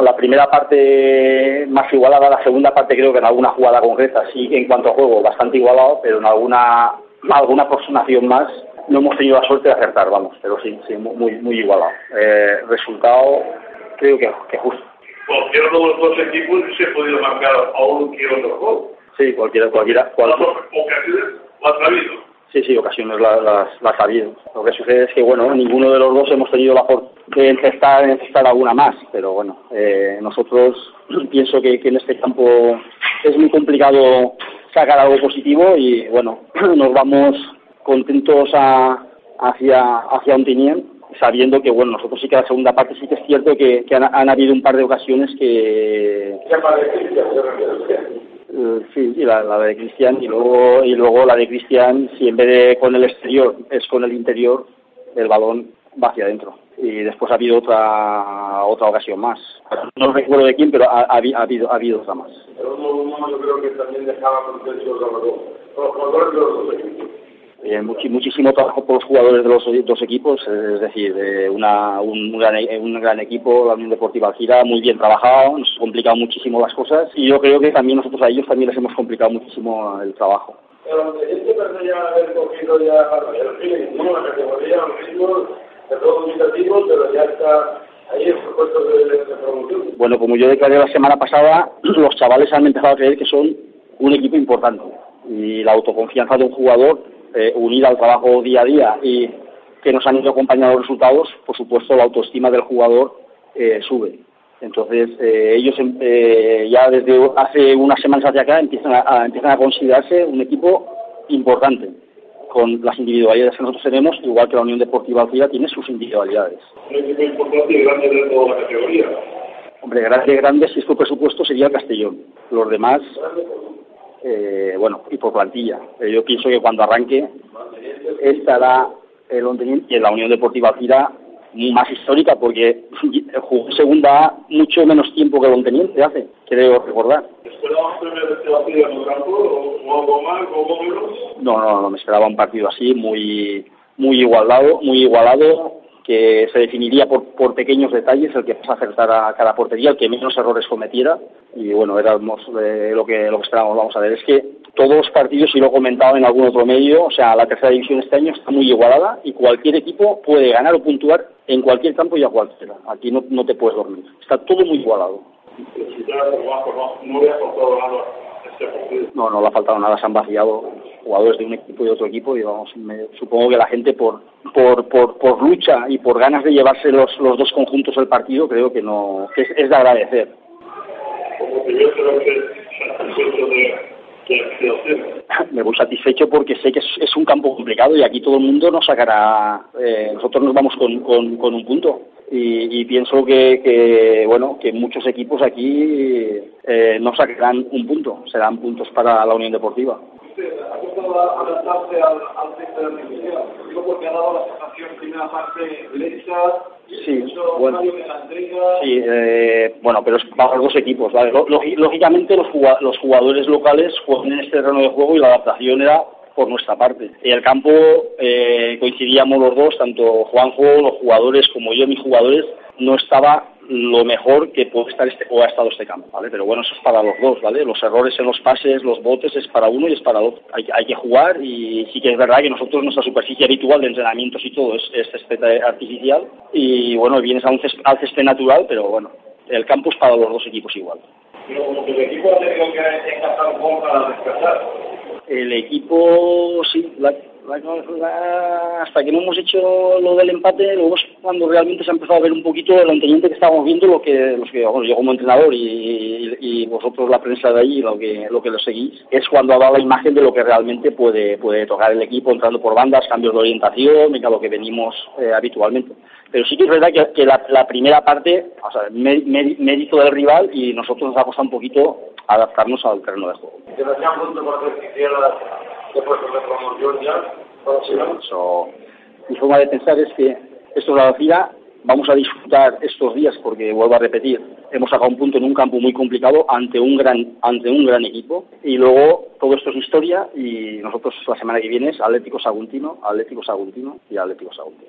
La primera parte más igualada, la segunda parte creo que en alguna jugada concreta sí en cuanto a juego bastante igualado, pero en alguna alguna aproximación más no hemos tenido la suerte de acertar, vamos, pero sí, sí muy muy igualado. Eh, resultado creo que, que justo. Cualquiera de los dos equipos se ha podido marcar a uno que otro gol. Sí, cualquiera, cualquiera. Dos ocasiones las ha habido. Sí, sí, ocasiones las, las, las ha habido. Lo que sucede es que, bueno, ninguno de los dos hemos tenido la fortuna de encestar, encestar alguna más, pero bueno, eh, nosotros pienso que, que en este campo es muy complicado sacar algo positivo y, bueno, nos vamos contentos a, hacia, hacia Ontinien, sabiendo que, bueno, nosotros sí que la segunda parte sí que es cierto que, que han, han habido un par de ocasiones que... Eh, sí, sí, la, la de Cristian y luego y luego la de Cristian, si en vez de con el exterior es con el interior, el balón va hacia adentro. Y después ha habido otra otra ocasión más. No recuerdo de quién, pero ha, ha, ha habido ha habido otra más. Pero uno, yo creo que también dejaba contentos a los dos. Los jugadores de los dos equipos. Eh, muchi, muchísimo trabajo por los jugadores de los dos equipos, es decir, eh, una, un, un, gran, un gran equipo, la Unión Deportiva Algira, muy bien trabajado, nos ha complicado muchísimo las cosas y yo creo que también nosotros a ellos también les hemos complicado muchísimo el trabajo. Pero este parece ya haber cogido ya el feeling, ¿no? La categoría, Bueno, como yo declaré la semana pasada, los chavales han empezado a creer que son un equipo importante. Y la autoconfianza de un jugador eh, unida al trabajo día a día y que nos han ido acompañando los resultados, por supuesto la autoestima del jugador eh, sube. Entonces eh, ellos eh, ya desde hace unas semanas hacia acá empiezan a, empiezan a considerarse un equipo importante con las individualidades que nosotros tenemos, igual que la Unión Deportiva Alcira tiene sus individualidades. Un equipo importante y grande de toda la categoría. Hombre, grande, grande, si es por presupuesto, sería el Castellón. Los demás, eh, bueno, y por plantilla. Eh, yo pienso que cuando arranque estará el Ontenien y la Unión Deportiva Alcira más histórica porque jugó segunda A mucho menos tiempo que el Onteniente hace, creo recordar. ¿Esperabas primero este? No, no, no me esperaba un partido así, muy muy igualado, muy igualado, que se definiría por, por pequeños detalles, el que más acertara a cada portería, el que menos errores cometiera, y bueno, éramos eh, lo que lo que esperábamos. Vamos a ver, es que todos los partidos, y lo he comentado en algún otro medio, o sea, la tercera división este año está muy igualada y cualquier equipo puede ganar o puntuar en cualquier campo y a cualquiera. Aquí no, no te puedes dormir. Está todo muy igualado. No, no le ha faltado nada, se han vaciado jugadores de un equipo y de otro equipo y vamos, me, supongo que la gente por, por, por, por lucha y por ganas de llevarse los, los dos conjuntos del partido creo que no que es, es de agradecer. Me voy satisfecho porque sé que es, un campo complicado y aquí todo el mundo nos sacará, eh, nosotros nos vamos con, con un punto y, y pienso que, que, bueno, que muchos equipos aquí eh, no sacarán un punto, serán puntos para la Unión Deportiva. ha costado adaptarse al, texto de. Digo porque ha dado la sensación primera parte Sí, bueno, sí eh, bueno, pero es para los dos equipos. ¿vale? Lógicamente los jugadores locales juegan en este terreno de juego y la adaptación era por nuestra parte. En el campo eh, coincidíamos los dos, tanto Juanjo, los jugadores como yo, mis jugadores, no estaba lo mejor que puede estar este o ha estado este campo, ¿vale? Pero bueno, eso es para los dos, ¿vale? Los errores en los pases, los botes es para uno y es para el otro. Hay, hay que jugar y sí que es verdad que nosotros nuestra superficie habitual de entrenamientos y todo es, es césped artificial y bueno, vienes a un césped, al natural, pero bueno, el campo es para los dos equipos igual. Pero como que el equipo ha tenido que encajar un para descansar. El equipo, sí, hasta que no hemos hecho lo del empate, luego es cuando realmente se ha empezado a ver un poquito el anteniente que estábamos viendo, lo que, los que bueno, yo como entrenador y, vosotros la prensa de allí, lo que, lo que lo seguís, es cuando ha dado la imagen de lo que realmente puede, puede tocar el equipo, entrando por bandas, cambios de orientación, venga, lo que venimos eh, habitualmente. Pero sí que es verdad que, que la, la, primera parte, o sea, mérito del rival y nosotros nos ha costado un poquito adaptarnos al terreno de juego. Mi forma de pensar es que esto es la velocidad, vamos a disfrutar estos días porque vuelvo a repetir, hemos sacado un punto en un campo muy complicado ante un gran ante un gran equipo y luego todo esto es historia y nosotros la semana que viene es Atlético Saguntino, Atlético Saguntino y Atlético Saguntino.